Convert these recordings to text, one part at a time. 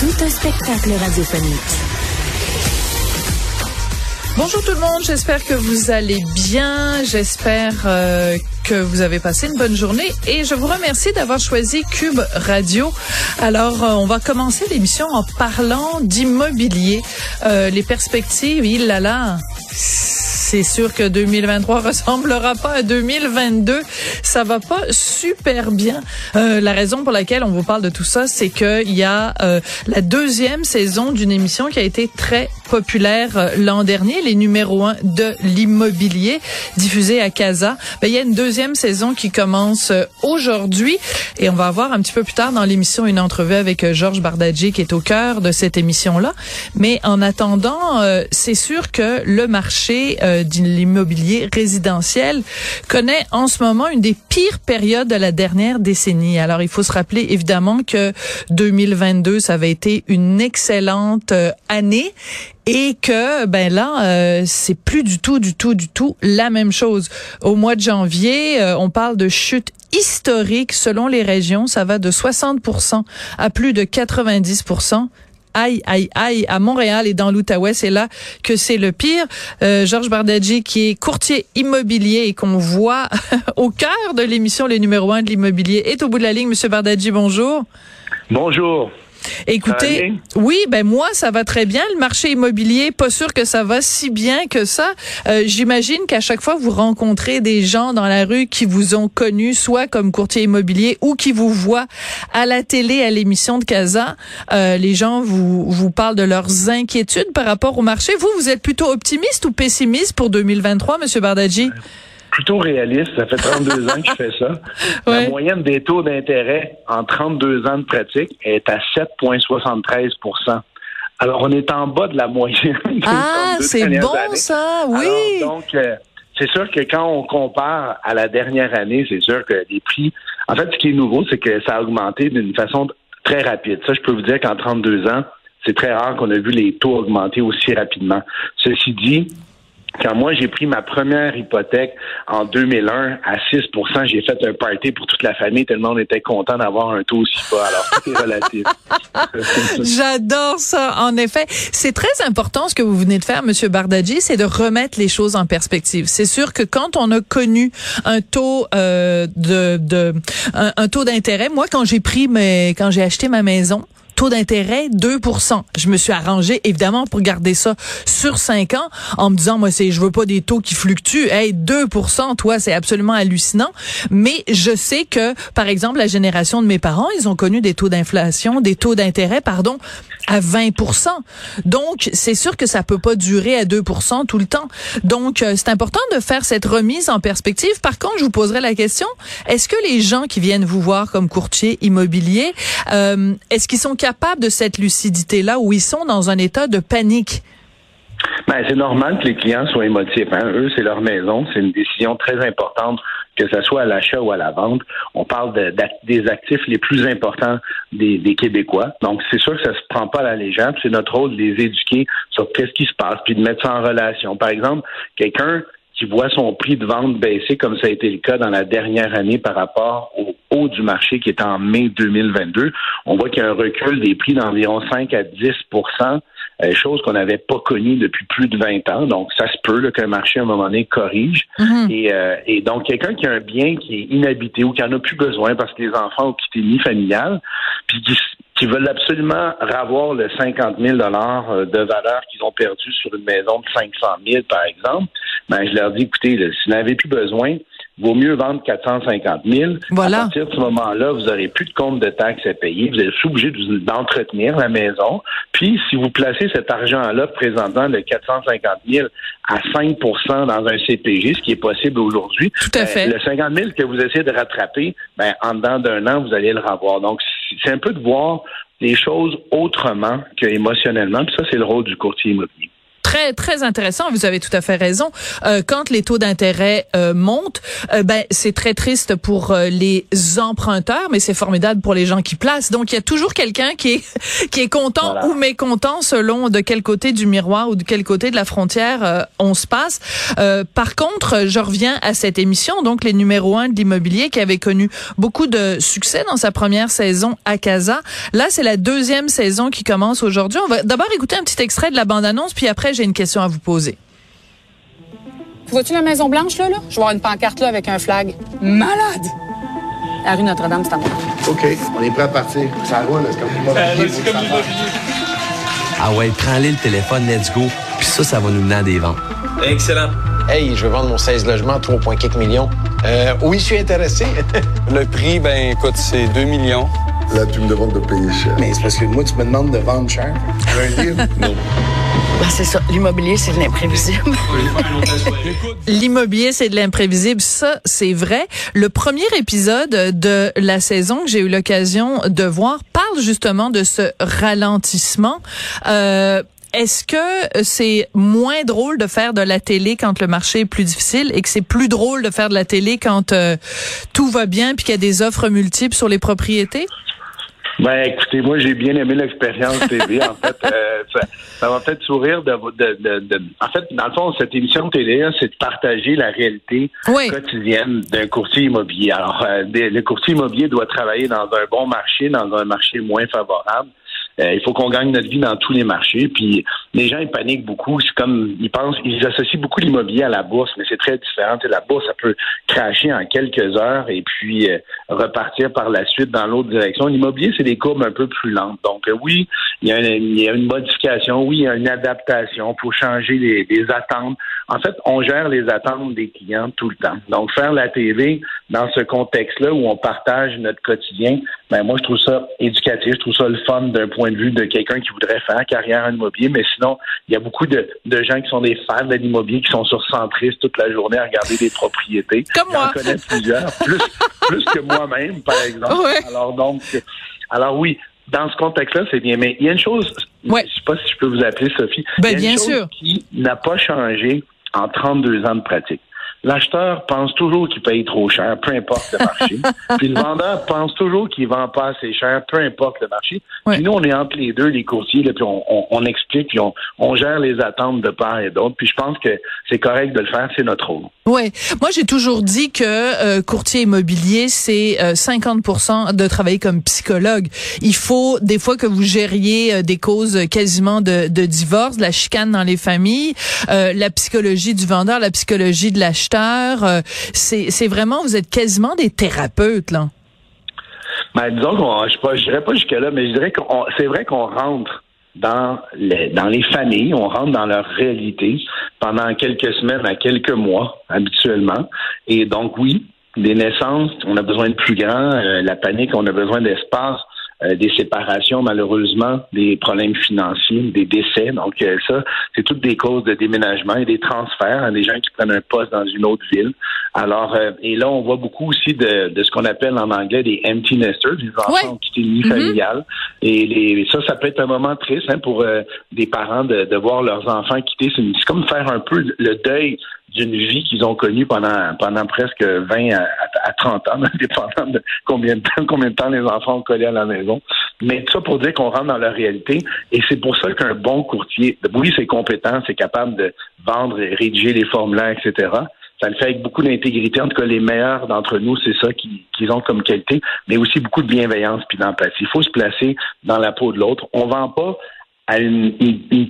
Tout un spectacle radiophonique. Bonjour tout le monde, j'espère que vous allez bien, j'espère euh, que vous avez passé une bonne journée et je vous remercie d'avoir choisi Cube Radio. Alors, euh, on va commencer l'émission en parlant d'immobilier. Euh, les perspectives, il là là, c'est sûr que 2023 ressemblera pas à 2022. Ça va pas super bien. Euh, la raison pour laquelle on vous parle de tout ça, c'est qu'il y a euh, la deuxième saison d'une émission qui a été très populaire euh, l'an dernier, les numéros un de l'immobilier, diffusée à Casa. Ben, il y a une deuxième saison qui commence euh, aujourd'hui et on va avoir un petit peu plus tard dans l'émission une entrevue avec euh, Georges Bardadji qui est au cœur de cette émission-là. Mais en attendant, c'est sûr que le marché de l'immobilier résidentiel connaît en ce moment une des pires périodes de la dernière décennie. Alors, il faut se rappeler évidemment que 2022, ça avait été une excellente année et que ben là euh, c'est plus du tout du tout du tout la même chose. Au mois de janvier, euh, on parle de chute historique selon les régions, ça va de 60 à plus de 90 aïe, aïe, aïe, à Montréal et dans l'Outaouais, c'est là que c'est le pire. Euh, Georges Bardadji, qui est courtier immobilier et qu'on voit au cœur de l'émission, le numéro un de l'immobilier, est au bout de la ligne. Monsieur Bardadji, bonjour. Bonjour. Écoutez, oui, ben moi ça va très bien. Le marché immobilier, pas sûr que ça va si bien que ça. Euh, J'imagine qu'à chaque fois vous rencontrez des gens dans la rue qui vous ont connu, soit comme courtier immobilier ou qui vous voient à la télé à l'émission de Casa. Euh, les gens vous vous parlent de leurs inquiétudes par rapport au marché. Vous, vous êtes plutôt optimiste ou pessimiste pour 2023, Monsieur Bardadji? Plutôt réaliste. Ça fait 32 ans que je fais ça. La moyenne des taux d'intérêt en 32 ans de pratique est à 7,73% Alors, on est en bas de la moyenne. Ah, c'est bon ça, oui. donc, euh, c'est sûr que quand on compare à la dernière année, c'est sûr que les prix. En fait, ce qui est nouveau, c'est que ça a augmenté d'une façon très rapide. Ça, je peux vous dire qu'en 32 ans, c'est très rare qu'on a vu les taux augmenter aussi rapidement. Ceci dit, quand moi, j'ai pris ma première hypothèque en 2001 à 6% j'ai fait un party pour toute la famille tellement on était content d'avoir un taux aussi bas. Alors, tout est relatif. J'adore ça. En effet, c'est très important ce que vous venez de faire, Monsieur Bardadji, c'est de remettre les choses en perspective. C'est sûr que quand on a connu un taux euh, de, de un, taux d'intérêt, moi, quand j'ai pris mes, quand j'ai acheté ma maison, taux d'intérêt 2 Je me suis arrangé évidemment pour garder ça sur 5 ans en me disant moi c'est je veux pas des taux qui fluctuent. Hey 2% toi c'est absolument hallucinant, mais je sais que par exemple la génération de mes parents, ils ont connu des taux d'inflation, des taux d'intérêt pardon à 20 Donc c'est sûr que ça peut pas durer à 2% tout le temps. Donc euh, c'est important de faire cette remise en perspective. Par contre, je vous poserai la question, est-ce que les gens qui viennent vous voir comme courtier immobilier, euh, est-ce qu'ils sont capables capables de cette lucidité-là où ils sont dans un état de panique? Ben, c'est normal que les clients soient émotifs. Hein. Eux, c'est leur maison. C'est une décision très importante, que ce soit à l'achat ou à la vente. On parle des actifs les plus importants des, Québécois. Donc, c'est sûr que ça se prend pas à la légère. C'est notre rôle de les éduquer sur qu'est-ce qui se passe, puis de mettre ça en relation. Par exemple, quelqu'un qui voit son prix de vente baisser comme ça a été le cas dans la dernière année par rapport au haut du marché qui est en mai 2022, on voit qu'il y a un recul des prix d'environ 5 à 10% euh, chose qu'on n'avait pas connue depuis plus de 20 ans. Donc, ça se peut qu'un marché, à un moment donné, corrige. Mm-hmm. et, euh, et, donc, quelqu'un qui a un bien qui est inhabité ou qui en a plus besoin parce que les enfants ont quitté le familial, puis qui, qui veulent absolument ravoir le 50 000 euh, de valeur qu'ils ont perdu sur une maison de 500 000, par exemple, ben, je leur dis, écoutez, si vous n'avez plus besoin, vaut mieux vendre 450 000. Voilà. À partir de ce moment-là, vous n'aurez plus de compte de taxes à payer. Vous êtes obligé d'entretenir la maison. Puis, si vous placez cet argent-là, présentement, de 450 000 à 5% dans un CPG, ce qui est possible aujourd'hui, Tout à ben, fait. le 50 000 que vous essayez de rattraper, ben, en dedans d'un an, vous allez le revoir. Donc, c'est un peu de voir les choses autrement que émotionnellement. Puis ça, c'est le rôle du courtier immobilier très très intéressant. Vous avez tout à fait raison. Euh, quand les taux d'intérêt euh, montent, euh, ben c'est très triste pour euh, les emprunteurs, mais c'est formidable pour les gens qui placent. Donc il y a toujours quelqu'un qui est qui est content ou mécontent selon de quel côté du miroir ou de quel côté de la frontière euh, on se passe. par contre, je reviens à cette émission, donc les numéros un de l'immobilier qui avait connu beaucoup de succès dans sa première saison à Casa. Là, c'est la deuxième saison qui commence aujourd'hui. On va d'abord écouter un petit extrait de la bande-annonce, puis après j'ai une question à vous poser. Vois-tu la Maison Blanche, là, là? Je vois une pancarte, là, avec un flag. Malade! La rue Notre-Dame, c'est à moi. OK, on est prêt à partir. Ça roule, c'est comme l'immobilier. C'est comme Ah ouais, prends-les le téléphone, let's go. Puis ça, ça va nous mener à des ventes. Excellent. Hey, je veux vendre mon 16 logements, 3,4 millions. Euh, oui, je suis intéressé? le prix, ben écoute, c'est 2 millions. Là, tu me demandes de payer cher. Mais c'est parce que moi, tu me demandes de vendre cher. Un livre? non. Ben, c'est ça. L'immobilier, c'est de l'imprévisible. L'immobilier, c'est de l'imprévisible. Ça, c'est vrai. Le premier épisode de la saison que j'ai eu l'occasion de voir parle justement de ce ralentissement. Euh, est-ce que c'est moins drôle de faire de la télé quand le marché est plus difficile et que c'est plus drôle de faire de la télé quand euh, tout va bien puis qu'il y a des offres multiples sur les propriétés? Ben, écoutez, moi, j'ai bien aimé l'expérience TV. en fait, euh, ça, va peut-être sourire de, de, de, En fait, dans le fond, cette émission de télé, c'est de partager la réalité quotidienne d'un courtier immobilier. Alors, euh, le courtier immobilier doit travailler dans un bon marché, dans un marché moins favorable. Euh, il faut qu'on gagne notre vie dans tous les marchés. Puis les gens ils paniquent beaucoup. C'est comme ils pensent, ils associent beaucoup l'immobilier à la bourse, mais c'est très différent. la bourse, ça peut cracher en quelques heures et puis euh, repartir par la suite dans l'autre direction. L'immobilier, c'est des courbes un peu plus lentes. Donc euh, oui, il y, a une, y, a une, modification, oui, il y a une adaptation pour changer les, les attentes. En fait, on gère les attentes des clients tout le temps. Donc faire la TV dans ce contexte-là où on partage notre quotidien, ben moi je trouve ça éducatif, je trouve ça le fun d'un point de vue de quelqu'un qui voudrait faire carrière en immobilier, mais sinon, il y a beaucoup de, de gens qui sont des fans de l'immobilier, qui sont sur Centris toute la journée à regarder des propriétés. Comme moi. J'en connais plusieurs, plus, plus que moi-même, par exemple. Alors donc, alors oui, dans ce contexte-là, c'est bien. Mais il y a une chose, ouais. je sais pas si je peux vous appeler Sophie. Ben, il y a bien sûr. qui n'a pas changé en 32 ans de pratique. L'acheteur pense toujours qu'il paye trop cher, peu importe le marché. puis le vendeur pense toujours qu'il vend pas assez cher, peu importe le marché. Puis nous, on est entre les deux, les courtiers, là, puis on, on, on explique, puis on, on, gère les attentes de part et d'autre. Puis je pense que c'est correct de le faire, c'est notre rôle. Oui, moi j'ai toujours dit que euh, courtier immobilier c'est euh, 50% de travailler comme psychologue. Il faut des fois que vous gériez euh, des causes quasiment de, de divorce, de la chicane dans les familles, euh, la psychologie du vendeur, la psychologie de l'acheteur. Euh, c'est vraiment vous êtes quasiment des thérapeutes là. Ben, disons qu'on, je ne dirais pas jusque-là, mais je dirais que c'est vrai qu'on rentre dans les, dans les familles, on rentre dans leur réalité pendant quelques semaines à quelques mois habituellement. Et donc oui, des naissances, on a besoin de plus grand, euh, la panique, on a besoin d'espace. Euh, des séparations, malheureusement, des problèmes financiers, des décès. Donc, euh, ça, c'est toutes des causes de déménagement et des transferts, hein, des gens qui prennent un poste dans une autre ville. Alors, euh, et là, on voit beaucoup aussi de, de, ce qu'on appelle en anglais des empty nesters, des enfants qui ont quitté le nid Mm-hmm. familial. Et les, ça, ça peut être un moment triste hein, pour des parents de, de, voir leurs enfants quitter. C'est comme faire un peu le deuil d'une vie qu'ils ont connue pendant pendant presque 20 à, à 30 ans, dépendant de combien de temps combien de temps les enfants ont collé à la maison. Mais tout ça pour dire qu'on rentre dans leur réalité. Et c'est pour ça qu'un bon courtier, oui, c'est compétent, c'est capable de vendre et rédiger les formulaires, etc. Ça le fait avec beaucoup d'intégrité. En tout cas, les meilleurs d'entre nous, c'est ça qu'ils qu ont comme qualité, mais aussi beaucoup de bienveillance puis d'empathie. Il faut se placer dans la peau de l'autre. On vend pas à une,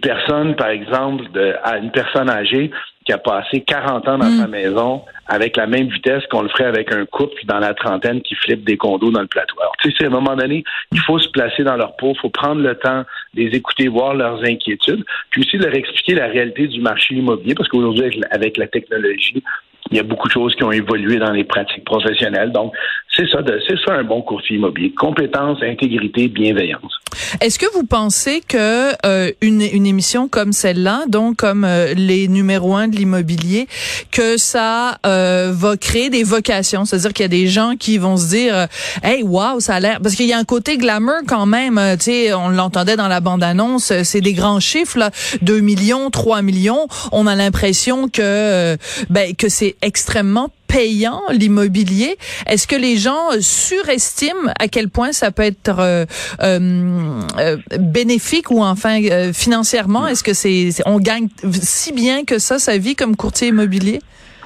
personne, par exemple, de, à une personne âgée qui a passé 40 ans dans mmh. sa maison avec la même vitesse qu'on le ferait avec un couple dans la trentaine qui flippe des condos dans le plateau. Alors, tu sais, à un moment donné, il faut se placer dans leur peau, il faut prendre le temps de les écouter, voir leurs inquiétudes, puis aussi leur expliquer la réalité du marché immobilier, parce qu'aujourd'hui, avec la technologie, il y a beaucoup de choses qui ont évolué dans les pratiques professionnelles. Donc, c'est ça, c'est ça un bon courtier immobilier. Compétence, intégrité, bienveillance. Est-ce que vous pensez que euh, une, une, émission comme celle-là, donc comme euh, les numéros un de l'immobilier, que ça euh, va créer des vocations, c'est-à-dire qu'il y a des gens qui vont se dire, hey, wow, ça a l'air, parce qu'il y a un côté glamour quand même. tu sais, on l'entendait dans la bande-annonce, c'est des grands chiffres, là, 2 millions, 3 millions. On a l'impression que ben que c'est extrêmement payant l'immobilier. Est-ce que les gens surestiment à quel point ça peut être euh, euh, euh bénéfique ou enfin financièrement? Est-ce que c'est on gagne si bien que ça sa vie comme courtier immobilier?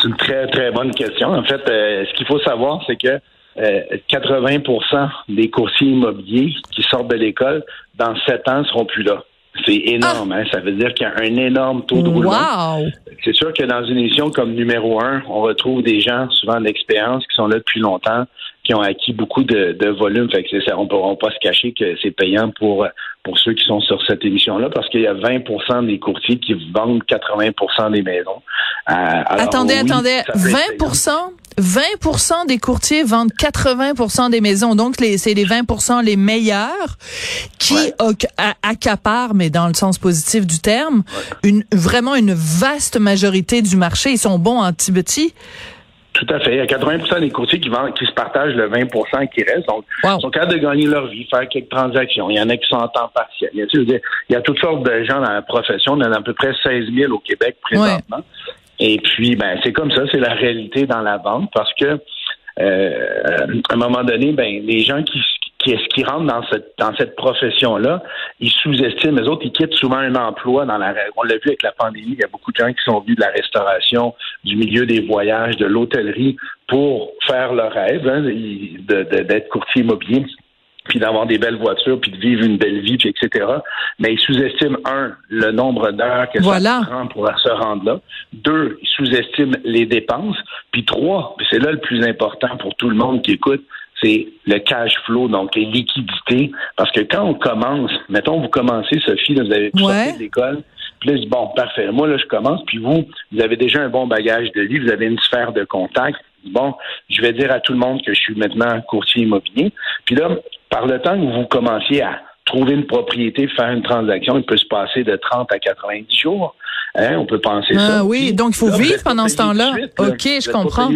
C'est une très très bonne question. En fait, ce qu'il faut savoir, c'est que 80% des courtiers immobiliers qui sortent de l'école dans sept ans seront plus là. C'est énorme, hein? Ça veut dire qu'il y a un énorme taux de roulement. C'est sûr que dans une émission comme numéro un, on retrouve des gens, souvent d'expérience, qui sont là depuis longtemps, qui ont acquis beaucoup de, de volume. Fait que ça, on ne pourra pas se cacher que c'est payant pour pour ceux qui sont sur cette émission-là, parce qu'il y a 20% des courtiers qui vendent 80% des maisons. Euh, attendez, attendez, 20 20 des courtiers vendent 80% des maisons. Donc, c'est les 20% les meilleurs qui accaparent, mais dans le sens positif du terme, une, vraiment une vaste majorité du marché. Ils sont bons en petit tout à fait. Il y a 80% des courtiers qui vendent, qui se partagent le 20% qui reste. Donc, ils sont capables de gagner leur vie, faire quelques transactions. Il y en a qui sont en temps partiel. Il y a, il y a toutes sortes de gens dans la profession. On en a à peu près 16 000 au Québec présentement. Et puis, ben, c'est comme ça, c'est la réalité dans la vente parce que euh, à un moment donné, ben, les gens qui, qui, qui rentrent dans cette dans cette profession-là, ils sous-estiment. Les autres, ils quittent souvent un emploi dans la. On l'a vu avec la pandémie. Il y a beaucoup de gens qui sont venus de la restauration, du milieu des voyages, de l'hôtellerie pour faire leur rêve hein, d'être courtier immobilier puis d'avoir des belles voitures, puis de vivre une belle vie, puis etc. Mais ils sous-estiment, un, le nombre d'heures que ça prend pour se rendre là. Deux, ils sous-estiment les dépenses. Puis trois, c'est là le plus important pour tout le monde qui écoute, c'est le cash flow, donc les liquidités. Parce que quand on commence, mettons, vous commencez, Sophie, vous avez tout sorti de l'école, puis là, bon, parfait, moi, là, je commence, puis vous, vous avez déjà un bon bagage de vie, vous avez une sphère de contact. Bon, je vais dire à tout le monde que je suis maintenant courtier immobilier. Puis là, par le temps que vous commenciez à trouver une propriété, faire une transaction, il peut se passer de 30 à 90 jours. Hein, on peut penser ah, ça. Oui, donc il faut vivre pendant ce temps-là. OK, je comprends.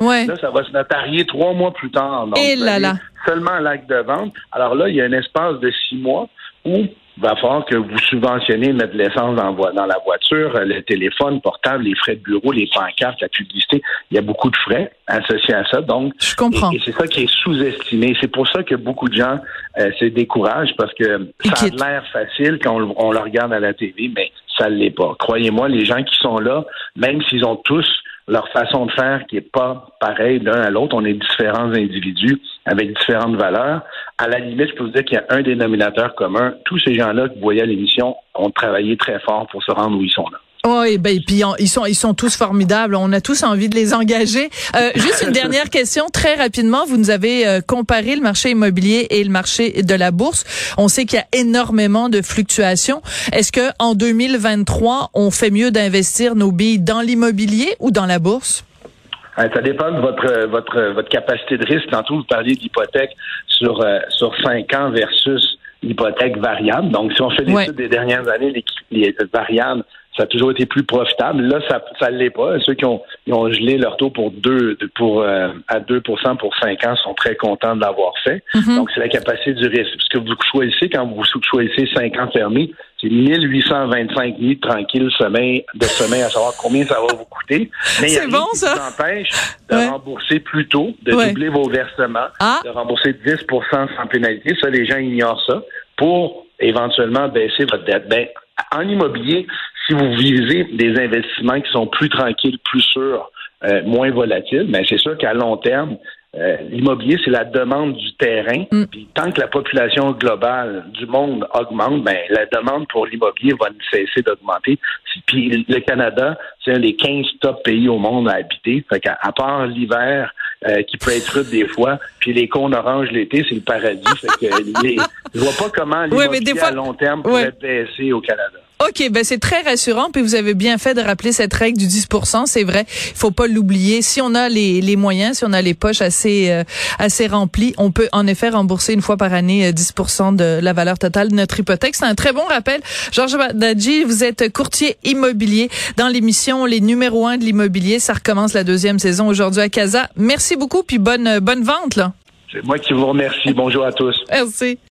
Ouais. Là, ça va se notarier trois mois plus tard. Donc, Et là là. Seulement l'acte de vente. Alors là, il y a un espace de six mois où va falloir que vous subventionnez mettre l'essence dans, dans, la voiture, euh, le téléphone portable, les frais de bureau, les pancartes, la publicité. Il y a beaucoup de frais associés à ça. Donc, je comprends. Et, c'est ça qui est sous-estimé. C'est pour ça que beaucoup de gens euh, se découragent parce que ça a l'air facile quand on, on, le regarde à la TV, mais ça l'est pas. Croyez-moi, les gens qui sont là, même s'ils ont tous leur façon de faire qui est pas pareille d'un à l'autre. On est différents individus avec différentes valeurs. À la limite, je peux vous dire qu'il y a un dénominateur commun. Tous ces gens-là que vous voyez à l'émission ont travaillé très fort pour se rendre où ils sont là. Oui, ben puis ils sont ils sont tous formidables. On a tous envie de les engager. Euh, juste une dernière question, très rapidement. Vous nous avez euh, comparé le marché immobilier et le marché de la bourse. On sait qu'il y a énormément de fluctuations. Est-ce que en 2023, on fait mieux d'investir nos billes dans l'immobilier ou dans la bourse? Euh, ça dépend de votre votre votre capacité de risque. Tantôt, vous parliez d'hypothèque sur sur cinq ans versus l'hypothèque variable. Donc, si on fait l'étude des dernières années, les, les variables ça a toujours été plus profitable. Là, ça ne l'est pas. Ceux qui ont, ont gelé leur taux pour deux, pour euh, à 2% pour cinq ans sont très contents de l'avoir fait. Mm-hmm. Donc, c'est la capacité du risque. Ce que vous choisissez quand vous choisissez 5 ans fermés, c'est 1825 nuits tranquilles sommeil, de sommeil à savoir combien ça va vous coûter. Mais il y a bon, ça. qui vous empêche de rembourser plus tôt, de doubler vos versements, ah. de rembourser 10% sans pénalité. Ça, les gens ignorent ça pour éventuellement baisser votre dette. Ben, en immobilier, si vous visez des investissements qui sont plus tranquilles, plus sûrs, euh, moins volatiles, mais c'est sûr qu'à long terme, euh, l'immobilier, c'est la demande du terrain. Mm. Puis tant que la population globale du monde augmente, ben la demande pour l'immobilier va ne cesser d'augmenter. Puis le Canada, c'est un des 15 top pays au monde à habiter. Fait qu'à à part l'hiver, euh, qui peut être rude des fois, puis les cônes oranges l'été, c'est le paradis. fait que les, je vois pas comment l'immobilier à long terme pourrait baisser au Canada. OK, ben c'est très rassurant. Puis vous avez bien fait de rappeler cette règle du 10% C'est vrai, il faut pas l'oublier. Si on a les, les moyens, si on a les poches assez euh, assez remplies, on peut en effet rembourser une fois par année 10% euh, de la valeur totale de notre hypothèque. C'est un très bon rappel. Georges Badadji, vous êtes courtier immobilier dans l'émission Les numéros 1 de l'immobilier. Ça recommence la deuxième saison aujourd'hui à Casa. Merci beaucoup, puis bonne bonne vente là. C'est moi qui vous remercie. Bonjour à tous. Merci.